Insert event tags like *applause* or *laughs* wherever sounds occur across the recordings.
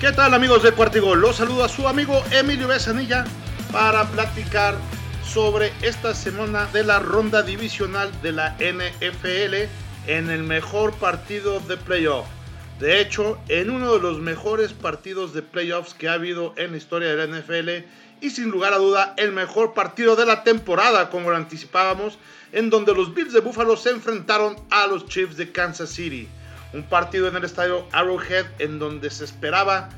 ¿Qué tal amigos de Cuartigol? Los saludo a su amigo Emilio Besanilla para platicar sobre esta semana de la ronda divisional de la NFL en el mejor partido de playoff. De hecho, en uno de los mejores partidos de playoffs que ha habido en la historia de la NFL y sin lugar a duda el mejor partido de la temporada, como lo anticipábamos, en donde los Bills de Buffalo se enfrentaron a los Chiefs de Kansas City. Un partido en el estadio Arrowhead en donde se esperaba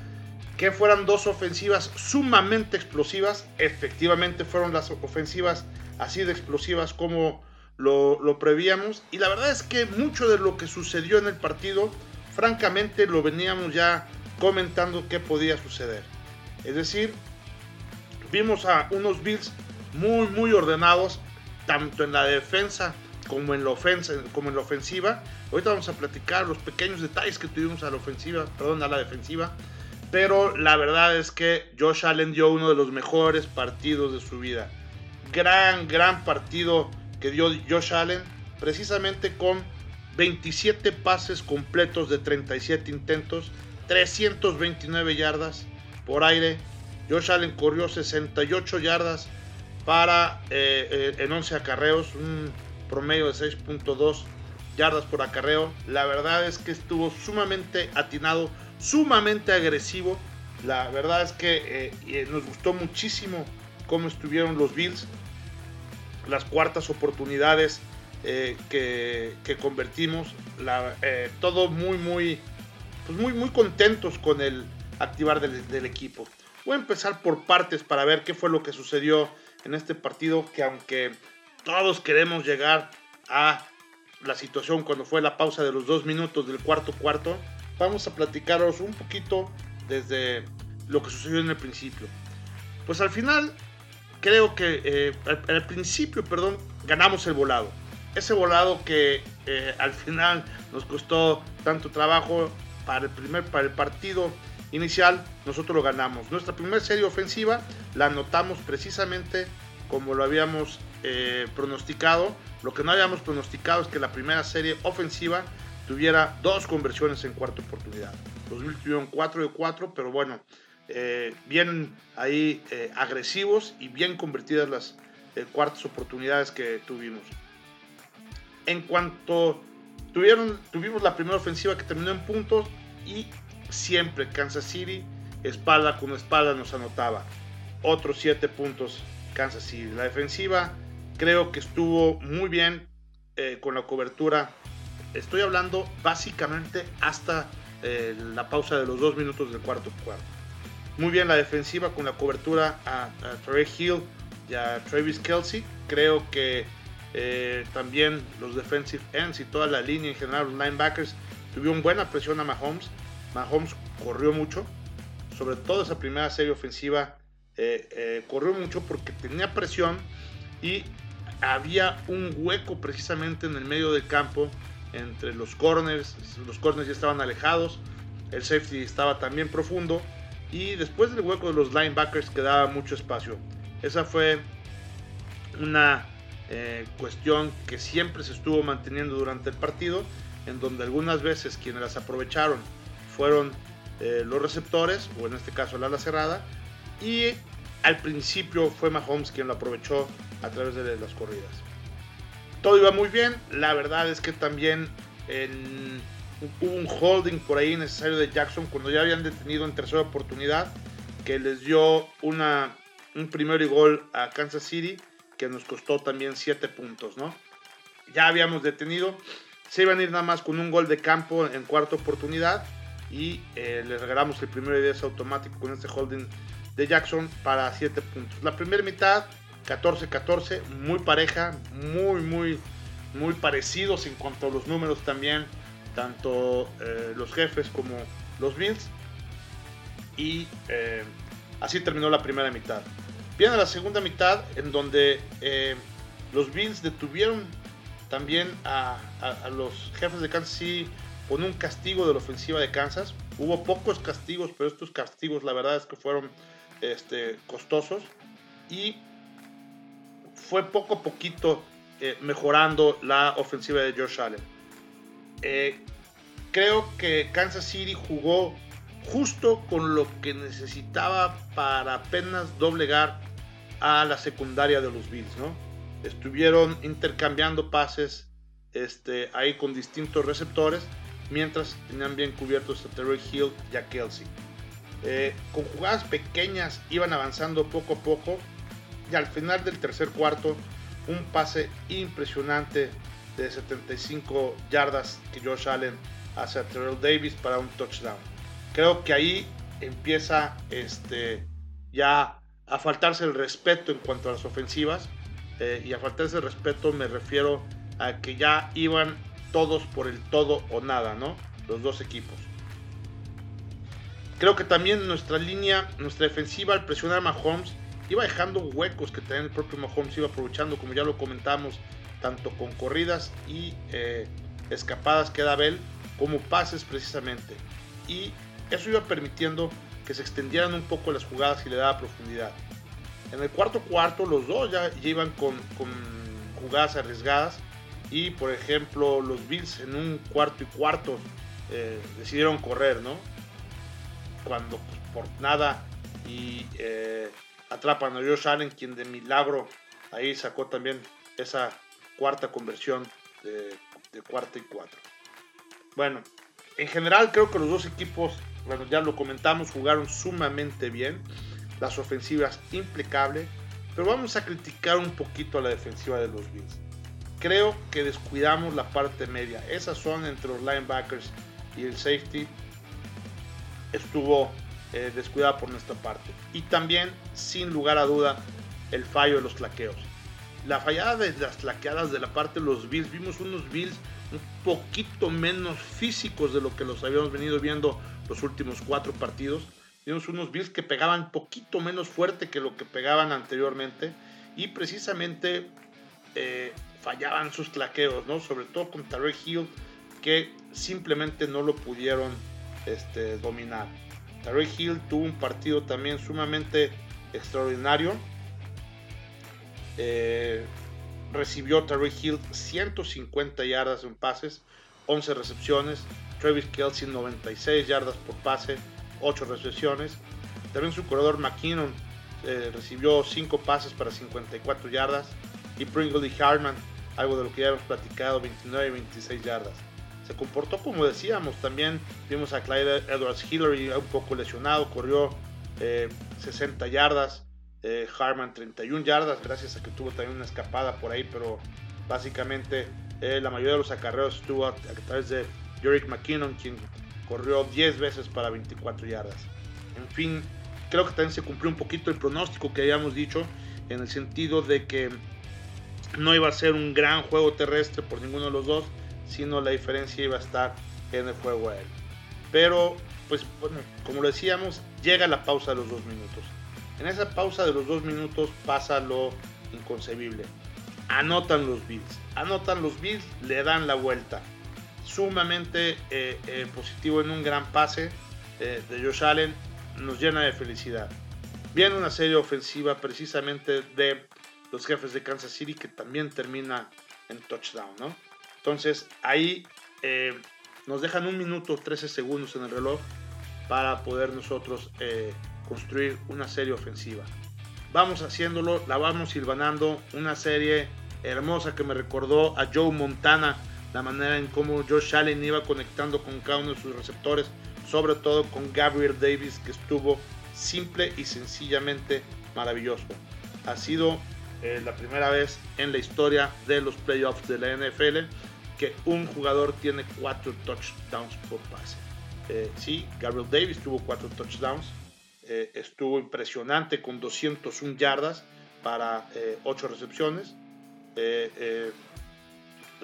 que fueran dos ofensivas sumamente explosivas. Efectivamente fueron las ofensivas así de explosivas como lo, prevíamos. Y la verdad es que mucho de lo que sucedió en el partido, francamente lo veníamos ya comentando que podía suceder. Es decir, vimos a unos Bills muy, muy ordenados, tanto en la defensa como en la, ofensa, como en la ofensiva. Ahorita vamos a platicar los pequeños detalles que tuvimos a la ofensiva, perdón, a la defensiva. Pero la verdad es que Josh Allen dio uno de los mejores partidos de su vida. Gran, gran partido que dio Josh Allen, precisamente con 27 pases completos de 37 intentos, 329 yardas por aire. Josh Allen corrió 68 yardas para eh, eh, en 11 acarreos, promedio de 6.2 yardas por acarreo. La verdad es que estuvo sumamente atinado, sumamente agresivo. La verdad es que eh, nos gustó muchísimo cómo estuvieron los Bills. Las cuartas oportunidades eh, que, que, convertimos. La, eh, todo muy, muy, pues muy, muy contentos con el activar del equipo. Voy a empezar por partes para ver qué fue lo que sucedió en este partido que aunque todos queremos llegar a la situación cuando fue la pausa de los dos minutos del cuarto cuarto, vamos a platicaros un poquito desde lo que sucedió en el principio. Pues al final, creo que eh, al, principio, perdón, ganamos el volado. Ese volado que eh, al final nos costó tanto trabajo para el primer, para el partido inicial, nosotros lo ganamos. Nuestra primera serie ofensiva la anotamos precisamente como lo habíamos eh, pronosticado. Lo que no habíamos pronosticado es que la primera serie ofensiva tuviera dos conversiones en cuarta oportunidad. Los Bills tuvieron 4 de 4, pero bueno, eh, bien ahí eh, agresivos y bien convertidas las cuartas oportunidades que tuvimos. En cuanto tuvieron, tuvimos la primera ofensiva que terminó en puntos y siempre Kansas City, espalda con espalda, nos anotaba. Otros 7 puntos Kansas City. La defensiva creo que estuvo muy bien eh, con la cobertura. Estoy hablando básicamente hasta eh, la pausa de los dos minutos del cuarto cuarto. Muy bien la defensiva con la cobertura a, Trey Hill y a Travis Kelsey. Creo que eh, también los defensive ends y toda la línea en general, los linebackers, tuvieron buena presión a Mahomes. Mahomes corrió mucho, sobre todo esa primera serie ofensiva corrió mucho porque tenía presión y había un hueco precisamente en el medio del campo entre los corners. Los corners ya estaban alejados, el safety estaba también profundo y después del hueco de los linebackers quedaba mucho espacio. Esa fue una eh, cuestión que siempre se estuvo manteniendo durante el partido, en donde algunas veces quienes las aprovecharon fueron eh, los receptores, o en este caso la ala cerrada, y al principio fue Mahomes quien lo aprovechó a través de las corridas. Todo iba muy bien, la verdad es que también hubo un holding por ahí necesario de Jackson cuando ya habían detenido en tercera oportunidad, que les dio una, un primer gol a Kansas City, que nos costó también 7 puntos, ¿no? Ya habíamos detenido, se iban a ir nada más con un gol de campo en cuarta oportunidad y eh, les regalamos el primer 10 automático con este holding de Jackson para 7 puntos. La primera mitad, 14-14, muy pareja, muy, muy, muy parecidos en cuanto a los números también, tanto eh, los jefes como los Bills. Y eh, así terminó la primera mitad. Viene la segunda mitad en donde eh, los Bills detuvieron también a, los jefes de Kansas con un castigo de la ofensiva de Kansas. Hubo pocos castigos, pero estos castigos la verdad es que fueron este, costosos y fue poco a poquito eh, mejorando la ofensiva de Josh Allen. Eh, creo que Kansas City jugó justo con lo que necesitaba para apenas doblegar a la secundaria de los Bills, ¿no? Estuvieron intercambiando pases este, ahí con distintos receptores, mientras tenían bien cubiertos a Terry Hill y a Kelsey. Eh, con jugadas pequeñas iban avanzando poco a poco y al final del tercer cuarto un pase impresionante de 75 yardas que Josh Allen hacia Terrell Davis para un touchdown. Creo que ahí empieza este, ya a faltarse el respeto en cuanto a las ofensivas. Eh, y a faltarse el respeto me refiero a que ya iban todos por el todo o nada, ¿no? Los dos equipos. Creo que también nuestra línea, nuestra defensiva al presionar a Mahomes, iba dejando huecos que también el propio Mahomes iba aprovechando, como ya lo comentamos, tanto con corridas y eh, escapadas que da Bell, como pases precisamente. Y eso iba permitiendo que se extendieran un poco las jugadas y le daba profundidad. En el cuarto cuarto los dos ya, iban con, jugadas arriesgadas y por ejemplo los Bills en un cuarto y cuarto eh, decidieron correr, ¿no? Cuando pues, por nada y eh, atrapan a Josh Allen quien de milagro ahí sacó también esa cuarta conversión de, de cuarta y cuatro. Bueno, en general creo que los dos equipos bueno, ya lo comentamos, jugaron sumamente bien. Las ofensivas impecables. Pero vamos a criticar un poquito a la defensiva de los Bills. Creo que descuidamos la parte media. Esa zona entre los linebackers y el safety estuvo eh, descuidada por nuestra parte. Y también, sin lugar a duda, el fallo de los claqueos. La fallada de las claqueadas de la parte de los Bills, vimos unos Bills un poquito menos físicos de lo que los habíamos venido viendo los últimos cuatro partidos. Vimos unos Bills que pegaban poquito menos fuerte que lo que pegaban anteriormente y precisamente eh, fallaban sus claqueos, ¿no? Sobre todo con Tarek Hill que simplemente no lo pudieron este, dominar. Tarek Hill tuvo un partido también sumamente extraordinario. Eh, recibió Tarek Hill 150 yardas en pases, 11 recepciones, Travis Kelsey 96 yardas por pase, 8 recepciones. También su corredor McKinnon eh, recibió 5 pases para 54 yardas. Y Pringle y Hartman, algo de lo que ya hemos platicado, 29 y 26 yardas. Comportó como decíamos, también vimos a Clyde Edwards Hillary un poco lesionado, corrió 60 eh, yardas. Eh, Harman 31 yardas, gracias a que tuvo también una escapada por ahí, pero básicamente la mayoría de los acarreos estuvo a través de Jerick McKinnon, quien corrió 10 veces para 24 yardas. En fin, creo que también se cumplió un poquito el pronóstico que habíamos dicho, en el sentido de que no iba a ser un gran juego terrestre por ninguno de los dos, sino la diferencia iba a estar en el juego aéreo. Pero, pues bueno, como lo decíamos, llega la pausa de los dos minutos. En esa pausa de los dos minutos pasa lo inconcebible. Anotan los Bills. Anotan los Bills, le dan la vuelta sumamente eh, eh, positivo en un gran pase eh, de Josh Allen, nos llena de felicidad. Viene una serie ofensiva precisamente de los jefes de Kansas City que también termina en touchdown, ¿no? Entonces ahí nos dejan un minuto 13 segundos en el reloj para poder nosotros construir una serie ofensiva. Vamos haciéndolo, la vamos silvanando, una serie hermosa que me recordó a Joe Montana la manera en cómo Josh Allen iba conectando con cada uno de sus receptores, sobre todo con Gabriel Davis, que estuvo simple y sencillamente maravilloso. Ha sido eh, la primera vez en la historia de los playoffs de la NFL que un jugador tiene cuatro touchdowns por pase. Eh, sí, Gabriel Davis tuvo cuatro touchdowns, eh, estuvo impresionante con 201 yardas para 8 recepciones.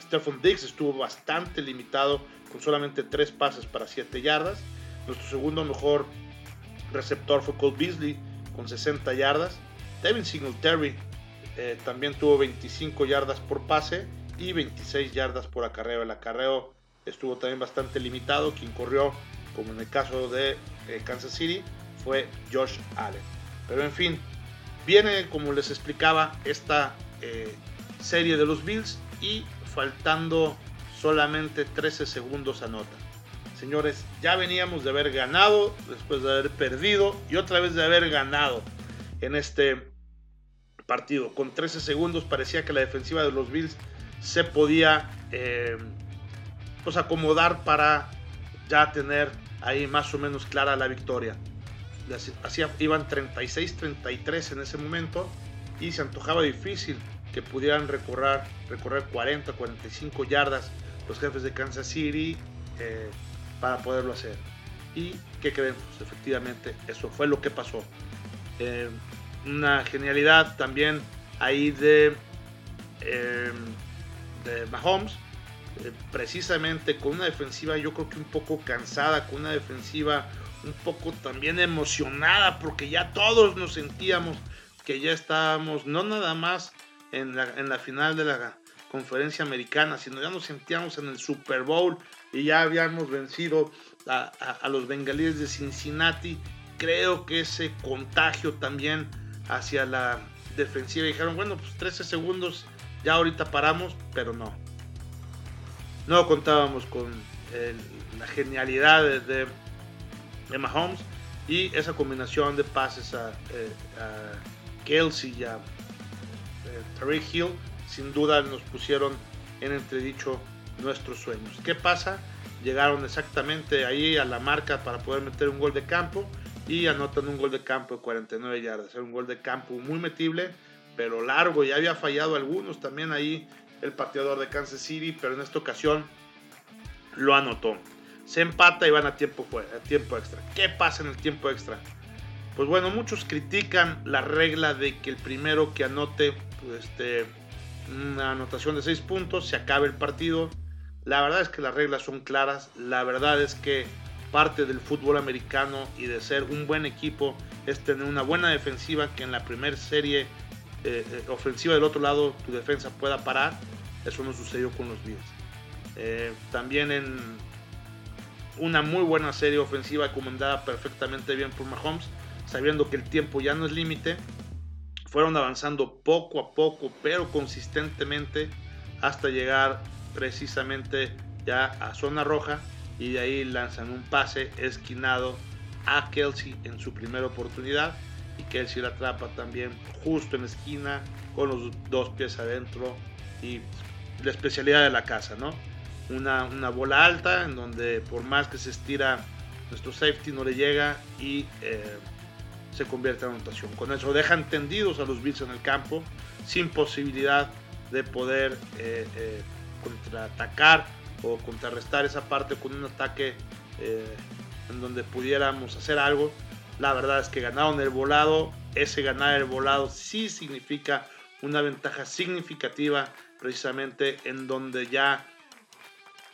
Stephon Diggs estuvo bastante limitado con solamente 3 pases para 7 yardas. Nuestro segundo mejor receptor fue Cole Beasley con 60 yardas. Devin Singletary eh, también tuvo 25 yardas por pase y 26 yardas por acarreo. El acarreo estuvo también bastante limitado. Quien corrió, como en el caso de eh, Kansas City, fue Josh Allen. Pero en fin, viene, como les explicaba, esta eh, serie de los Bills y faltando solamente 13 segundos anota. Señores, ya veníamos de haber ganado, después de haber perdido y otra vez de haber ganado en este partido. Con 13 segundos parecía que la defensiva de los Bills se podía eh, pues acomodar para ya tener ahí más o menos clara la victoria. Hacía, iban 36-33 en ese momento y se antojaba difícil que pudieran recorrer, recorrer 40, 45 yardas los jefes de Kansas City eh, para poderlo hacer. ¿Y qué creen? Pues efectivamente eso fue lo que pasó. Eh, una genialidad también ahí de, de Mahomes, precisamente con una defensiva yo creo que un poco cansada, con una defensiva un poco también emocionada, porque ya todos nos sentíamos que ya estábamos, no nada más en la, en la final de la conferencia americana, sino ya nos sentíamos en el Super Bowl y ya habíamos vencido a, a, los bengalíes de Cincinnati. Creo que ese contagio también hacia la defensiva. Dijeron, bueno, pues 13 segundos, ya ahorita paramos, pero no. No contábamos con la genialidad de, de, Mahomes y esa combinación de pases a, eh, Kelsey y a eh, Hill, sin duda nos pusieron en entredicho nuestros sueños. ¿Qué pasa? Llegaron exactamente ahí a la marca para poder meter un gol de campo y anotan un gol de campo de 49 yardas. Era un gol de campo muy metible, pero largo. Ya había fallado algunos también ahí el pateador de Kansas City, pero en esta ocasión lo anotó. Se empata y van a tiempo, a tiempo extra. ¿Qué pasa en el tiempo extra? Pues bueno, muchos critican la regla de que el primero que anote pues, este, una anotación de 6 puntos se acabe el partido. La verdad es que las reglas son claras. La verdad es que parte del fútbol americano y de ser un buen equipo es tener una buena defensiva que en la primera serie eh, eh, ofensiva del otro lado tu defensa pueda parar. Eso no sucedió con los Bills. Eh, también en una muy buena serie ofensiva comandada perfectamente bien por Mahomes, sabiendo que el tiempo ya no es límite, fueron avanzando poco a poco, pero consistentemente hasta llegar precisamente ya a zona roja y de ahí lanzan un pase esquinado a Kelsey en su primera oportunidad y Kelsey la atrapa también justo en la esquina con los dos pies adentro y la especialidad de la casa, ¿no? Una, una bola alta en donde por más que se estira nuestro safety no le llega y eh, se convierte en anotación. Con eso dejan tendidos a los Bills en el campo sin posibilidad de poder eh, eh, contraatacar o contrarrestar esa parte con un ataque en donde pudiéramos hacer algo. La verdad es que ganaron el volado. Ese ganar el volado sí significa una ventaja significativa precisamente en donde ya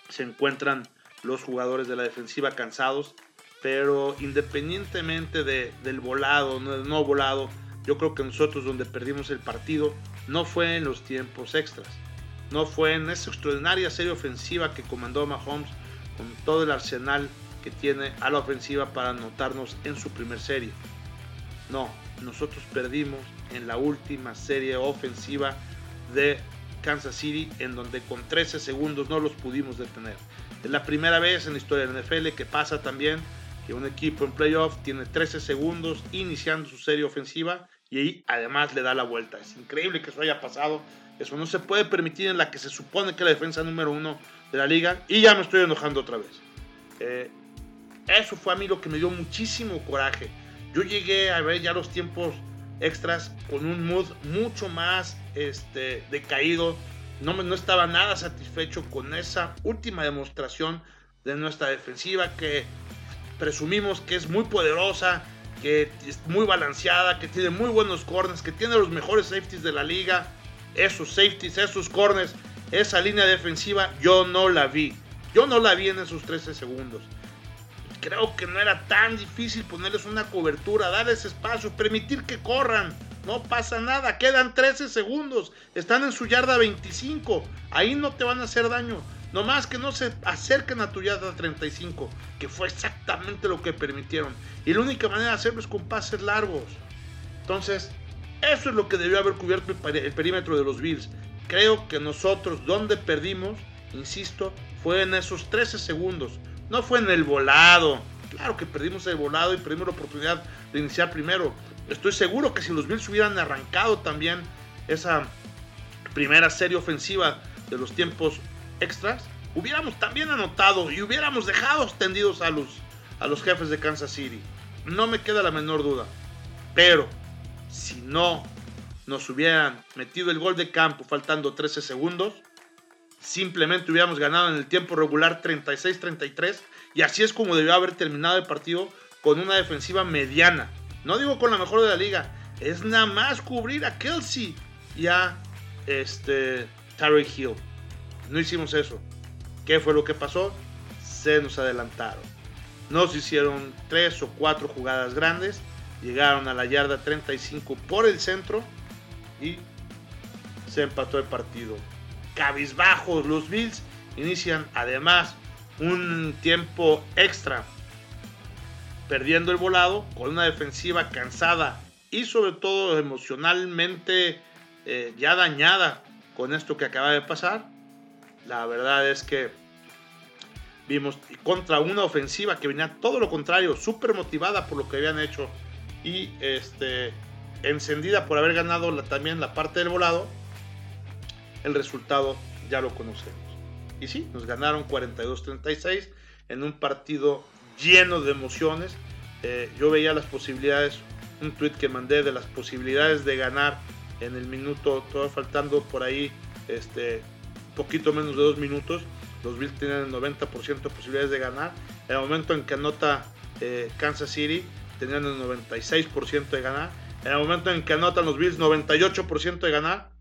se encuentran los jugadores de la defensiva cansados. Pero independientemente de, del volado, no, no volado, yo creo que nosotros donde perdimos el partido no fue en los tiempos extras no fue en esa extraordinaria serie ofensiva que comandó Mahomes con todo el arsenal que tiene a la ofensiva para anotarnos en su primer serie. No, nosotros perdimos en la última serie ofensiva de Kansas City en donde con 13 segundos no los pudimos detener. Es la primera vez en la historia del NFL que pasa también que un equipo en playoff tiene 13 segundos iniciando su serie ofensiva y ahí además le da la vuelta. Es increíble que eso haya pasado eso no se puede permitir en la que se supone que la defensa número uno de la liga. Y ya me estoy enojando otra vez. Eh, eso fue a mí lo que me dio muchísimo coraje. Yo llegué a ver ya los tiempos extras con un mood mucho más este, decaído. No, no estaba nada satisfecho con esa última demostración de nuestra defensiva que presumimos que es muy poderosa, que es muy balanceada, que tiene muy buenos corners, que tiene los mejores safeties de la liga esos safeties, esos corners, esa línea defensiva, yo no la vi. Yo no la vi en esos 13 segundos. Creo que no era tan difícil ponerles una cobertura, darles espacio, permitir que corran. No pasa nada, quedan 13 segundos. Están en su yarda 25. Ahí no te van a hacer daño. Nomás que no se acerquen a tu yarda 35, que fue exactamente lo que permitieron. Y la única manera de hacerlo es con pases largos. Entonces, eso es lo que debió haber cubierto el perímetro de los Bills. Creo que nosotros, donde perdimos, insisto, fue en esos 13 segundos, no fue en el volado. Claro que perdimos el volado y perdimos la oportunidad de iniciar primero. Estoy seguro que si los Bills hubieran arrancado también esa primera serie ofensiva de los tiempos extras, hubiéramos también anotado y hubiéramos dejado extendidos a los, a los jefes de Kansas City. No me queda la menor duda. Pero si no nos hubieran metido el gol de campo faltando 13 segundos, simplemente hubiéramos ganado en el tiempo regular 36-33 y así es como debió haber terminado el partido con una defensiva mediana. No digo con la mejor de la liga, es nada más cubrir a Kelsey y a este, Terry Hill. No hicimos eso. ¿Qué fue lo que pasó? Se nos adelantaron. Nos hicieron tres o cuatro jugadas grandes. Llegaron a la yarda 35 por el centro y se empató el partido. Cabizbajos los Bills inician además un tiempo extra perdiendo el volado con una defensiva cansada y sobre todo emocionalmente eh, ya dañada con esto que acaba de pasar. La verdad es que vimos contra una ofensiva que venía todo lo contrario, súper motivada por lo que habían hecho y este, encendida por haber ganado también la parte del volado. El resultado ya lo conocemos. Y sí, nos ganaron 42-36 en un partido lleno de emociones. Eh, yo veía las posibilidades, un tweet que mandé de las posibilidades de ganar en el minuto, todo faltando por ahí este, poquito menos de dos minutos. Los Bills tienen el 90% de posibilidades de ganar. El momento en que anota eh, Kansas City, tenían el 96% de ganar. En el momento en que anotan los Bills, 98% de ganar.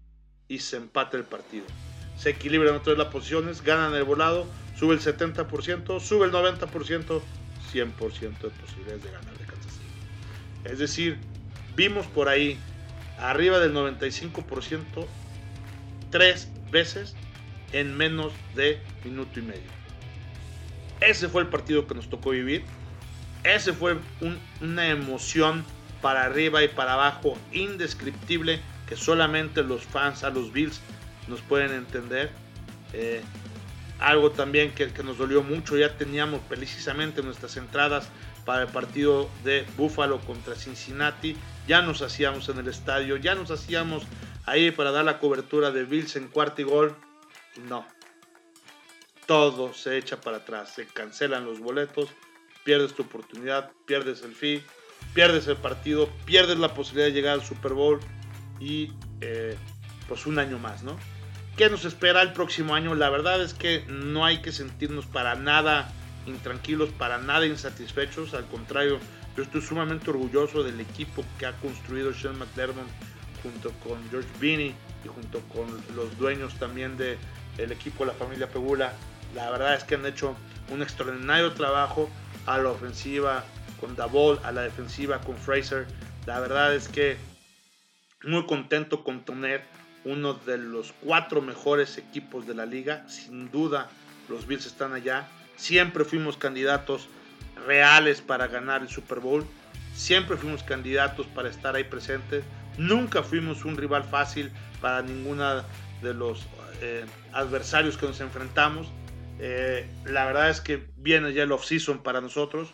Y se empata el partido. Se equilibran otra las posiciones, ganan el volado, sube el 70%, sube el 90%, 100% de posibilidades de ganar de Kansas City. Es decir, vimos por ahí arriba del 95% tres veces en menos de minuto y medio. Ese fue el partido que nos tocó vivir. Ese fue una emoción para arriba y para abajo indescriptible que solamente los fans a los Bills nos pueden entender. Eh, algo también que, que, nos dolió mucho, ya teníamos precisamente nuestras entradas para el partido de Buffalo contra Cincinnati ya nos hacíamos en el estadio, ya nos hacíamos ahí para dar la cobertura de Bills en cuarto y gol. No. Todo se echa para atrás, se cancelan los boletos, pierdes tu oportunidad, pierdes el fee, pierdes el partido, pierdes la posibilidad de llegar al Super Bowl y eh, pues un año más, ¿no? ¿Qué nos espera el próximo año? La verdad es que no hay que sentirnos para nada intranquilos, para nada insatisfechos, al contrario, yo estoy sumamente orgulloso del equipo que ha construido Sean McDermott junto con George Binney y junto con los dueños también del el equipo la familia Pegula. La verdad es que han hecho un extraordinario trabajo a la ofensiva con Davol, a la defensiva con Fraser. La verdad es que muy contento con tener uno de los cuatro mejores equipos de la liga. Sin duda, los Bills están allá. Siempre fuimos candidatos reales para ganar el Super Bowl. Siempre fuimos candidatos para estar ahí presentes. Nunca fuimos un rival fácil para ninguna de los eh, adversarios que nos enfrentamos. Eh, la verdad es que viene ya el off-season para nosotros.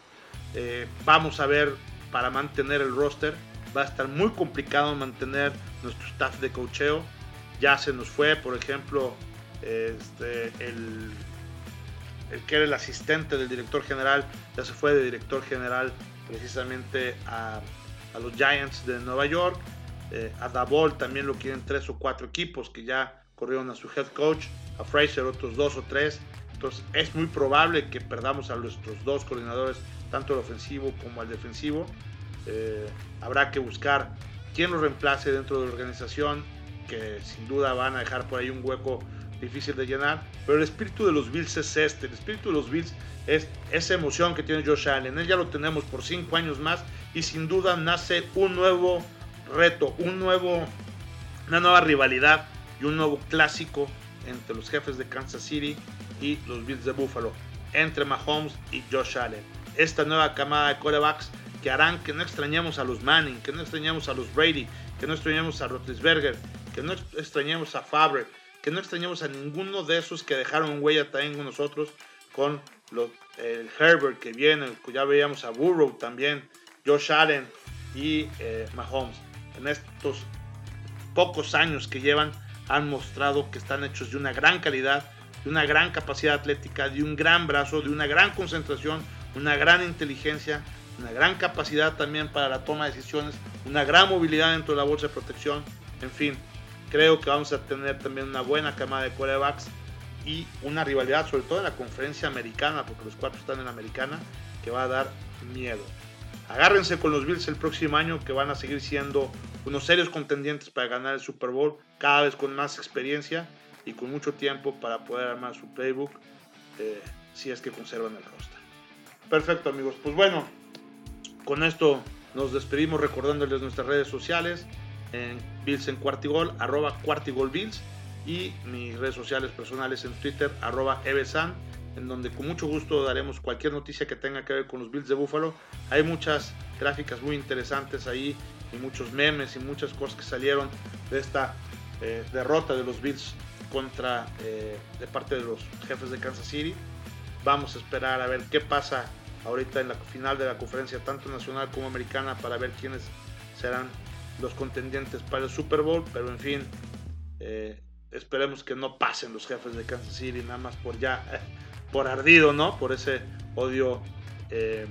Eh, vamos a ver para mantener el roster. Va a estar muy complicado mantener nuestro staff de cocheo. Ya se nos fue, por ejemplo, este, el el que era el asistente del director general, ya se fue de director general precisamente a, los Giants de Nueva York. Eh, a Davol también lo quieren tres o cuatro equipos que ya corrieron a su head coach, a Fraser otros dos o tres. Entonces es muy probable que perdamos a nuestros dos coordinadores, tanto el ofensivo como el defensivo. Eh, habrá que buscar quién lo reemplace dentro de la organización, que sin duda van a dejar por ahí un hueco difícil de llenar, pero el espíritu de los Bills es este, el espíritu de los Bills es esa emoción que tiene Josh Allen, él ya lo tenemos por cinco años más y sin duda nace un nuevo reto, un nuevo, una nueva rivalidad y un nuevo clásico entre los jefes de Kansas City y los Bills de Buffalo, entre Mahomes y Josh Allen. Esta nueva camada de corebacks que harán que no extrañemos a los Manning, que no extrañemos a los Brady, que no extrañemos a Roethlisberger, que no extrañemos a Favre, que no extrañamos a ninguno de esos que dejaron huella también con nosotros con el Herbert que viene, ya veíamos a Burrow también, Josh Allen y eh, Mahomes. En estos pocos años que llevan han mostrado que están hechos de una gran calidad, de una gran capacidad atlética, de un gran brazo, de una gran concentración, una gran inteligencia, una gran capacidad también para la toma de decisiones, una gran movilidad dentro de la bolsa de protección. En fin, creo que vamos a tener también una buena camada de quarterbacks y una rivalidad, sobre todo en la conferencia americana, porque los cuatro están en la americana, que va a dar miedo. Agárrense con los Bills el próximo año, que van a seguir siendo unos serios contendientes para ganar el Super Bowl, cada vez con más experiencia y con mucho tiempo para poder armar su playbook, eh, si es que conservan el roster. Perfecto amigos, pues bueno, con esto nos despedimos recordándoles nuestras redes sociales en Bills en Cuartigol, arroba Cuartigol Bills y mis redes sociales personales en Twitter, arroba Evesan, en donde con mucho gusto daremos cualquier noticia que tenga que ver con los Bills de Buffalo. Hay muchas gráficas muy interesantes ahí y muchos memes y muchas cosas que salieron de esta eh, derrota de los Bills contra eh, de parte de los jefes de Kansas City. Vamos a esperar a ver qué pasa ahorita en la final de la conferencia tanto nacional como americana para ver quiénes serán los contendientes para el Super Bowl, pero en fin, eh, esperemos que no pasen los jefes de Kansas City nada más por ya, *laughs* por ardido, ¿no? Por ese odio, eh,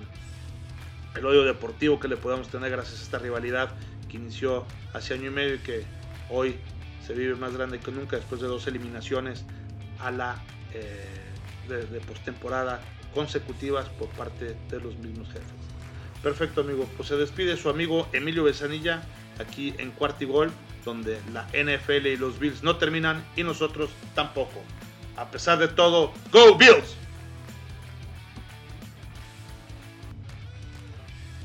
el odio deportivo que le podamos tener gracias a esta rivalidad que inició hace año y medio y que hoy se vive más grande que nunca después de dos eliminaciones a la eh, de, de postemporada consecutivas por parte de los mismos jefes. Perfecto amigo, pues se despide su amigo Emilio Besanilla aquí en Cuartigol donde la NFL y los Bills no terminan y nosotros tampoco. A pesar de todo, ¡Go Bills!